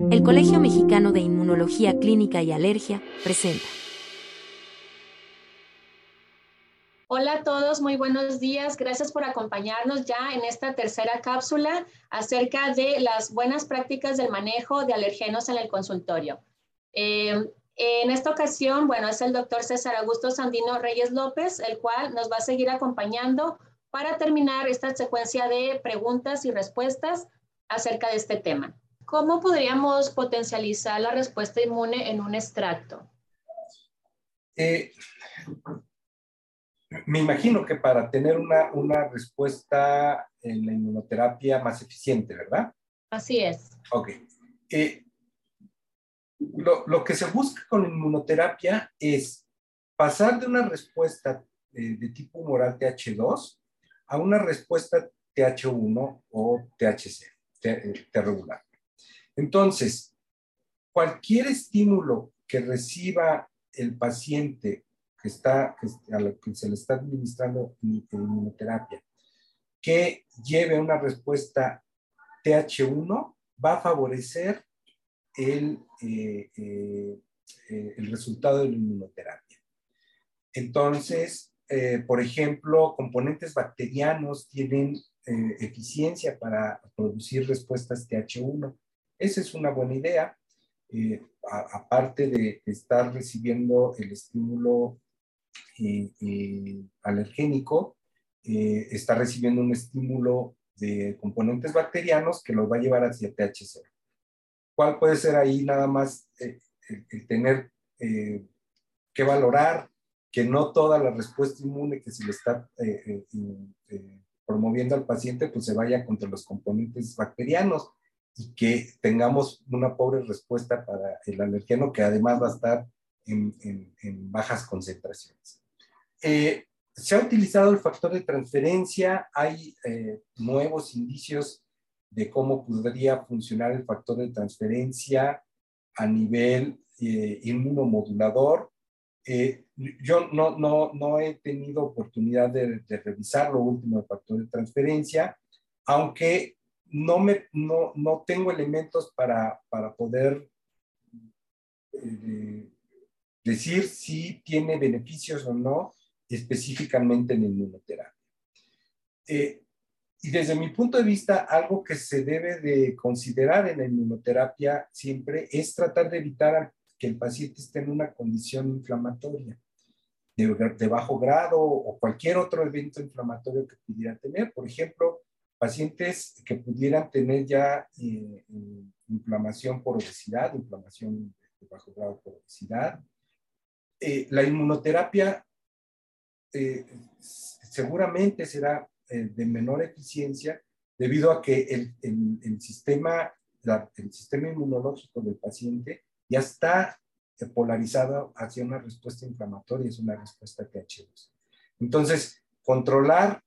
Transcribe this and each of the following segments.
El Colegio Mexicano de Inmunología Clínica y Alergia presenta. Hola a todos, muy buenos días. Gracias por acompañarnos ya en esta tercera cápsula acerca de las buenas prácticas del manejo de alergenos en el consultorio. Eh, en esta ocasión, bueno, es el doctor César Augusto Sandino Reyes López, el cual nos va a seguir acompañando para terminar esta secuencia de preguntas y respuestas acerca de este tema. ¿Cómo podríamos potencializar la respuesta inmune en un extracto? Eh, me imagino que para tener una, una respuesta en la inmunoterapia más eficiente, ¿verdad? Así es. Ok. Eh, lo, lo, que se busca con inmunoterapia es pasar de una respuesta eh, de tipo humoral TH2 a una respuesta TH1 o THC, T, T regular. Entonces, cualquier estímulo que reciba el paciente que está, a lo que se le está administrando inmunoterapia, que lleve una respuesta TH1, va a favorecer el, eh, eh, eh, el resultado de la inmunoterapia. Entonces, por ejemplo, componentes bacterianos tienen eficiencia para producir respuestas TH1. Esa es una buena idea. Eh, aparte de estar recibiendo el estímulo eh, eh, alergénico, está recibiendo un estímulo de componentes bacterianos que lo va a llevar hacia TH0. ¿Cuál puede ser ahí nada más el, el, tener que valorar que no toda la respuesta inmune que se le está promoviendo al paciente pues se vaya contra los componentes bacterianos? Y que tengamos una pobre respuesta para el alergeno que además va a estar en, en, en bajas concentraciones. Eh, se ha utilizado el factor de transferencia, hay eh, nuevos indicios de cómo podría funcionar el factor de transferencia a nivel eh, inmunomodulador. Eh, yo no, no, no, he tenido oportunidad de, de revisar lo último del factor de transferencia, aunque no, me, no, no tengo elementos para, para poder eh, decir si tiene beneficios o no específicamente en inmunoterapia. Eh, y desde mi punto de vista, algo que se debe de considerar en la inmunoterapia siempre es tratar de evitar que el paciente esté en una condición inflamatoria de, de bajo grado o cualquier otro evento inflamatorio que pudiera tener. Por ejemplo, pacientes que pudieran tener ya eh, inflamación por obesidad, inflamación de bajo grado por obesidad. Eh, la inmunoterapia eh, seguramente será eh, de menor eficiencia debido a que el, el, el sistema, la, el sistema inmunológico del paciente ya está polarizado hacia una respuesta inflamatoria, es una respuesta TH2. Entonces, controlar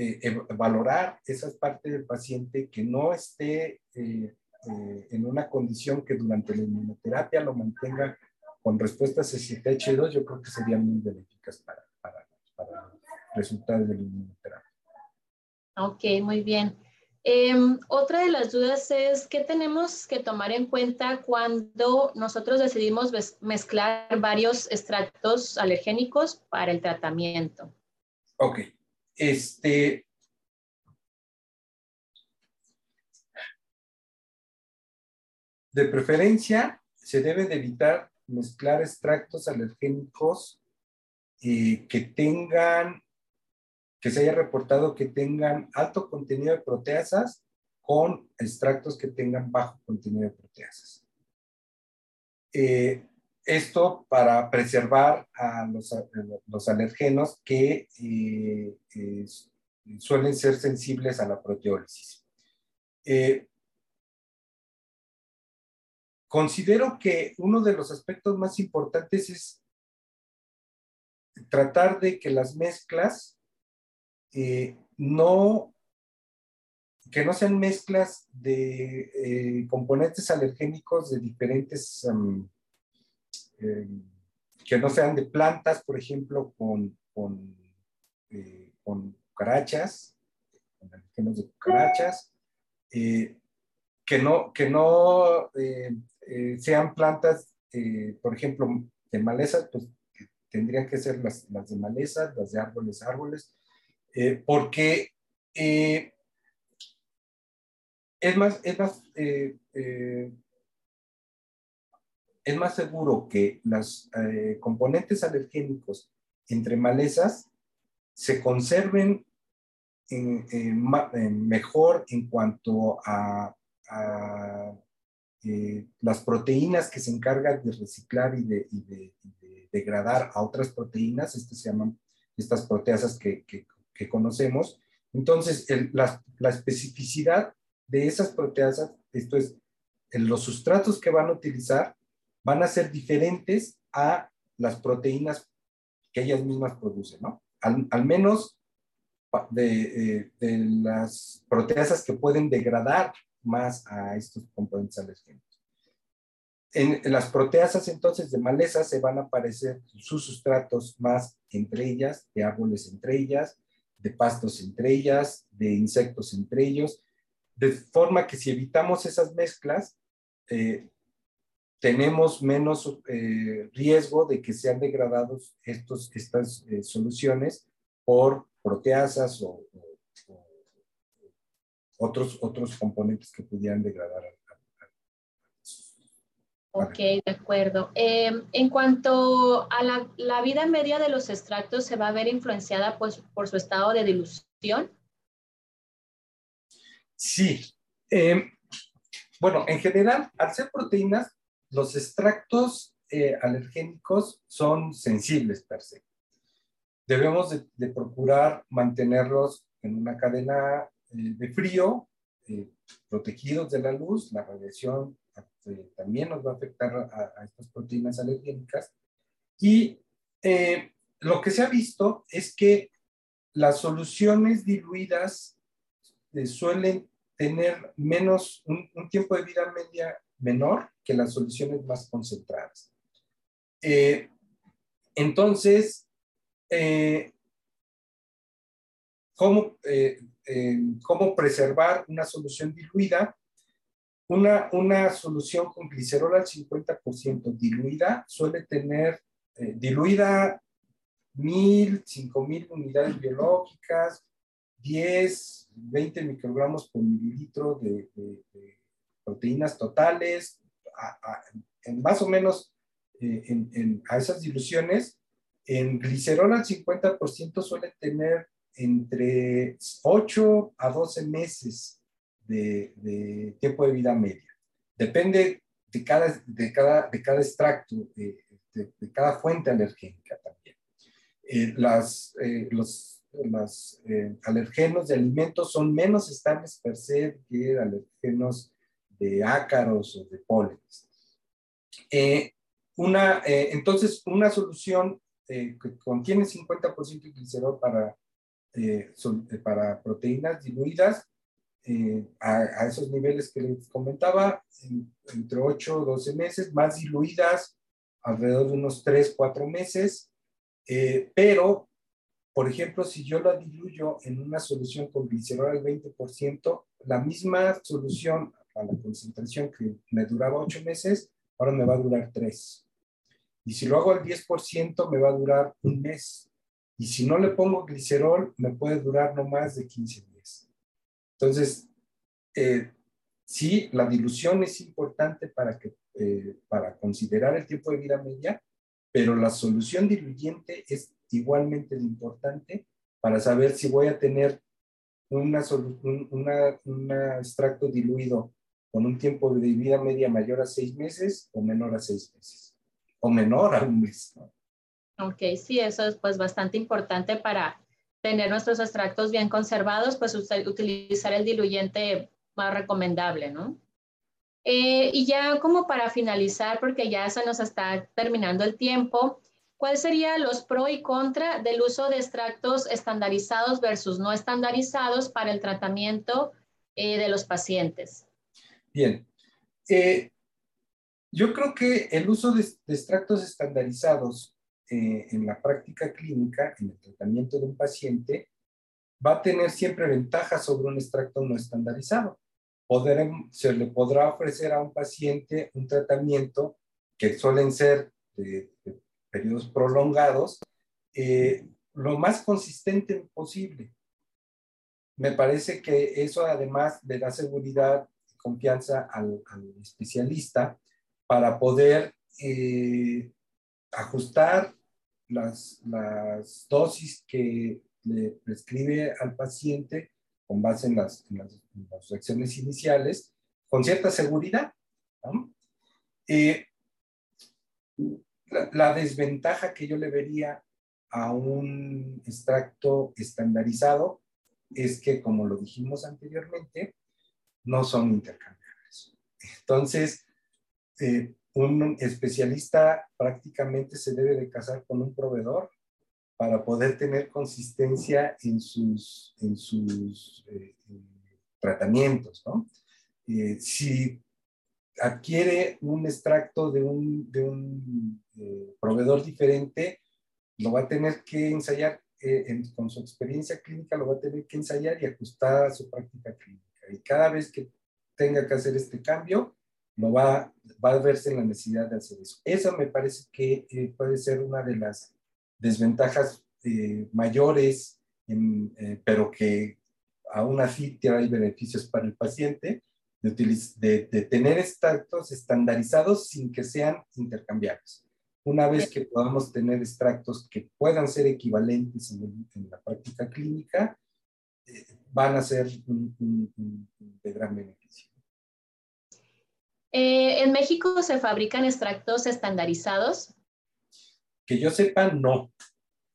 eh, valorar esas partes del paciente que no esté eh, eh, en una condición que durante la inmunoterapia lo mantenga con respuestas STH2, yo creo que serían muy benéficas para, para, para resultados de la inmunoterapia. Ok, muy bien. Eh, otra de las dudas es qué tenemos que tomar en cuenta cuando nosotros decidimos mezclar varios extractos alergénicos para el tratamiento. Ok, este, de preferencia, se debe de evitar mezclar extractos alergénicos eh, que tengan, que se haya reportado que tengan alto contenido de proteasas con extractos que tengan bajo contenido de proteasas. Eh, esto para preservar a los, los alergenos que eh, suelen ser sensibles a la proteólisis. Eh, considero que uno de los aspectos más importantes es tratar de que las mezclas eh, no que no sean mezclas de componentes alergénicos de diferentes um, eh, que no sean de plantas, por ejemplo, con, con, eh, con cucarachas, con alergenos de cucarachas, eh, que no, que no sean plantas, por ejemplo, de malezas, pues tendrían que ser las, las de malezas, las de árboles, árboles, porque es más, es más, es más seguro que los componentes alergénicos entre malezas se conserven mejor en cuanto a, eh, las proteínas que se encargan de reciclar y de, degradar a otras proteínas, estas se llaman estas proteasas que, conocemos. Entonces, la, especificidad de esas proteasas, esto es, los sustratos que van a utilizar, van a ser diferentes a las proteínas que ellas mismas producen, ¿no? Al, menos de, de, las proteasas que pueden degradar más a estos componentes alérgenos. En, en, las proteasas entonces de malezas se van a aparecer sus sustratos más entre ellas, de árboles entre ellas, de pastos entre ellas, de insectos entre ellos, de forma que si evitamos esas mezclas, eh, tenemos menos eh, riesgo de que sean degradados estos, estas eh, soluciones por proteasas o, otros, otros componentes que pudieran degradar. Ok, de acuerdo. Em, en cuanto a la, la, vida media de los extractos, ¿se va a ver influenciada pues, por su estado de dilución? Sí. Em, bueno, en general, al ser proteínas, los extractos eh, alergénicos son sensibles per se. Debemos de, procurar mantenerlos en una cadena eh, de frío, eh, protegidos de la luz, la radiación también nos va a afectar a, estas proteínas alergénicas. Y lo que se ha visto es que las soluciones diluidas suelen tener menos, un, tiempo de vida media menor que las soluciones más concentradas. Eh, entonces, eh, ¿cómo, eh, ¿cómo, preservar una solución diluida? Una, una solución con glicerol al 50% diluida suele tener diluida mil, cinco mil unidades biológicas, 10, 20 microgramos por mililitro de, proteínas totales, en más o menos eh, en, a esas diluciones, en glicerol al 50% suele tener entre 8 a 12 meses de, tiempo de vida media. Depende de cada, de cada, de cada extracto, de, cada fuente alergénica también. Eh, las, eh, los, los alergenos de alimentos son menos estables per se que alergenos de ácaros o de pólenes. Eh, una, eh, entonces, una solución eh, que contiene 50% de glicerol para, para proteínas diluidas a, esos niveles que les comentaba, entre 8 o 12 meses, más diluidas alrededor de unos 3, 4 meses, pero, por ejemplo, si yo la diluyo en una solución con glicerol al 20%, la misma solución a la concentración que me duraba ocho meses, ahora me va a durar tres. Y si lo hago al 10%, me va a durar un mes. Y si no le pongo glicerol, me puede durar no más de 15 días. Entonces, eh, sí, la dilución es importante para, que, eh, para considerar el tiempo de vida media, pero la solución diluyente es igualmente importante para saber si voy a tener una, una, un extracto diluido con un tiempo de vida media mayor a seis meses o menor a seis meses, o menor a un mes. Ok, sí, eso es pues bastante importante para tener nuestros extractos bien conservados, pues utilizar el diluyente más recomendable, ¿no? Eh, y ya como para finalizar, porque ya se nos está terminando el tiempo, ¿cuáles serían los pro y contra del uso de extractos estandarizados versus no estandarizados para el tratamiento eh, de los pacientes? Bien. Eh, yo creo que el uso de, extractos estandarizados eh, en la práctica clínica, en el tratamiento de un paciente, va a tener siempre ventajas sobre un extracto no estandarizado. se le podrá ofrecer a un paciente un tratamiento que suelen ser de, periodos prolongados, eh, lo más consistente posible. Me parece que eso además le da seguridad confianza al, especialista para poder eh, ajustar las, las, dosis que le prescribe al paciente con base en las, las, reacciones iniciales, con cierta seguridad. Eh, la, la, desventaja que yo le vería a un extracto estandarizado es que, como lo dijimos anteriormente, no son intercambiables. Entonces, eh, un especialista prácticamente se debe de casar con un proveedor para poder tener consistencia en sus, en sus eh, tratamientos, ¿no? Eh, si adquiere un extracto de un, de un proveedor diferente, lo va a tener que ensayar con su experiencia clínica, lo va a tener que ensayar y ajustar a su práctica clínica. Y cada vez que tenga que hacer este cambio, lo va, va a verse en la necesidad de hacer eso. Eso me parece que eh, puede ser una de las desventajas eh, mayores, eh, pero que aún así hay beneficios para el paciente de, de, de tener extractos estandarizados sin que sean intercambiables. Una vez que podamos tener extractos que puedan ser equivalentes en, la práctica clínica, van a ser de gran beneficio. Eh, ¿En México se fabrican extractos estandarizados? Que yo sepa, no.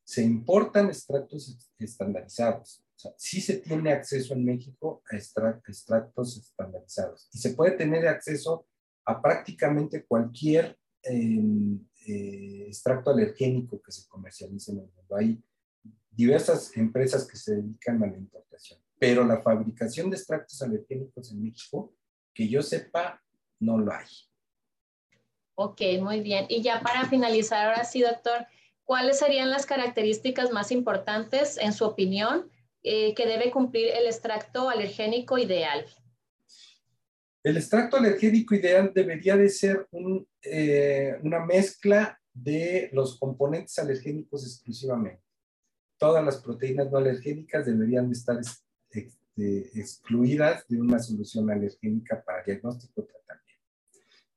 Se importan extractos estandarizados. O sea, sí se tiene acceso en México a extractos estandarizados. Y se puede tener acceso a prácticamente cualquier eh, eh, extracto alergénico que se comercializa en el mundo. Hay diversas empresas que se dedican a la importación, pero la fabricación de extractos alergénicos en México, que yo sepa, no lo hay. Ok, muy bien. Y ya para finalizar, ahora sí, doctor, ¿cuáles serían las características más importantes, en su opinión, eh, que debe cumplir el extracto alergénico ideal? El extracto alergénico ideal debería de ser eh, una mezcla de los componentes alergénicos exclusivamente. Todas las proteínas no alergénicas deberían de estar este, excluidas de una solución alergénica para diagnóstico y tratamiento.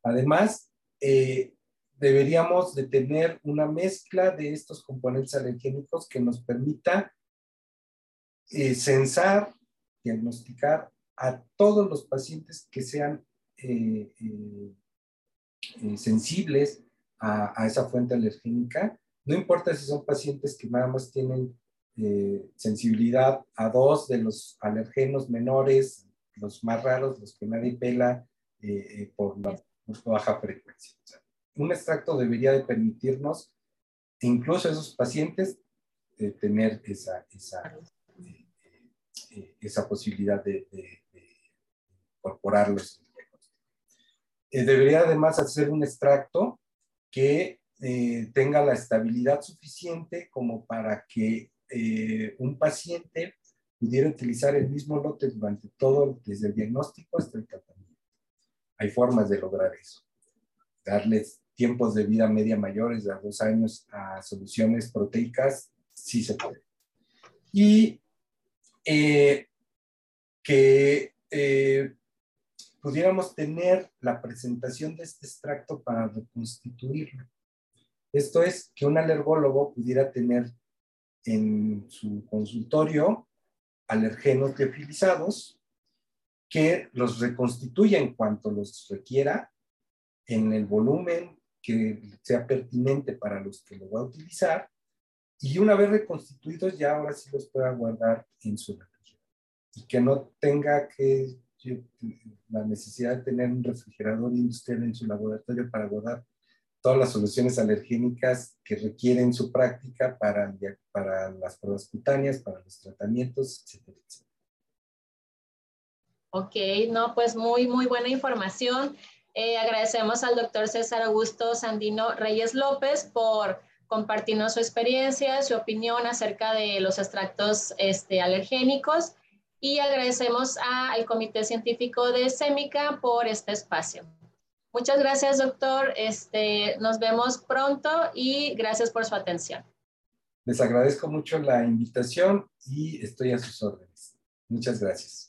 Además, eh, deberíamos de tener una mezcla de estos componentes alergénicos que nos permita eh, censar, diagnosticar a todos los pacientes que sean eh, eh, sensibles a, esa fuente alergénica. No importa si son pacientes que nada más tienen sensibilidad a dos de los alergenos menores, los más raros, los que nadie pela por la baja frecuencia. un extracto debería de permitirnos, incluso a esos pacientes, tener esa, esa, esa posibilidad de incorporarlos. Eh, debería además hacer un extracto que eh, tenga la estabilidad suficiente como para que eh, un paciente pudiera utilizar el mismo lote durante todo, desde el diagnóstico hasta el tratamiento. Hay formas de lograr eso. Darles tiempos de vida media mayores de dos años a soluciones proteicas, sí se puede. Y que pudiéramos tener la presentación de este extracto para reconstituirlo. Esto es que un alergólogo pudiera tener en su consultorio alergenos teofilizados que los reconstituya en cuanto los requiera en el volumen que sea pertinente para los que lo va a utilizar y una vez reconstituidos ya ahora sí los pueda guardar en su refrigerador. Y que no tenga que la necesidad de tener un refrigerador industrial en su laboratorio para guardar todas las soluciones alergénicas que requieren su práctica para, para las pruebas cutáneas, para los tratamientos, etcétera, Ok, no, pues muy, muy buena información. Eh, agradecemos al doctor César Augusto Sandino Reyes López por compartirnos su experiencia, su opinión acerca de los extractos este, alergénicos. y agradecemos al Comité Científico de SEMICA por este espacio. Muchas gracias, doctor. Este, nos vemos pronto y gracias por su atención. Les agradezco mucho la invitación y estoy a sus órdenes. Muchas gracias.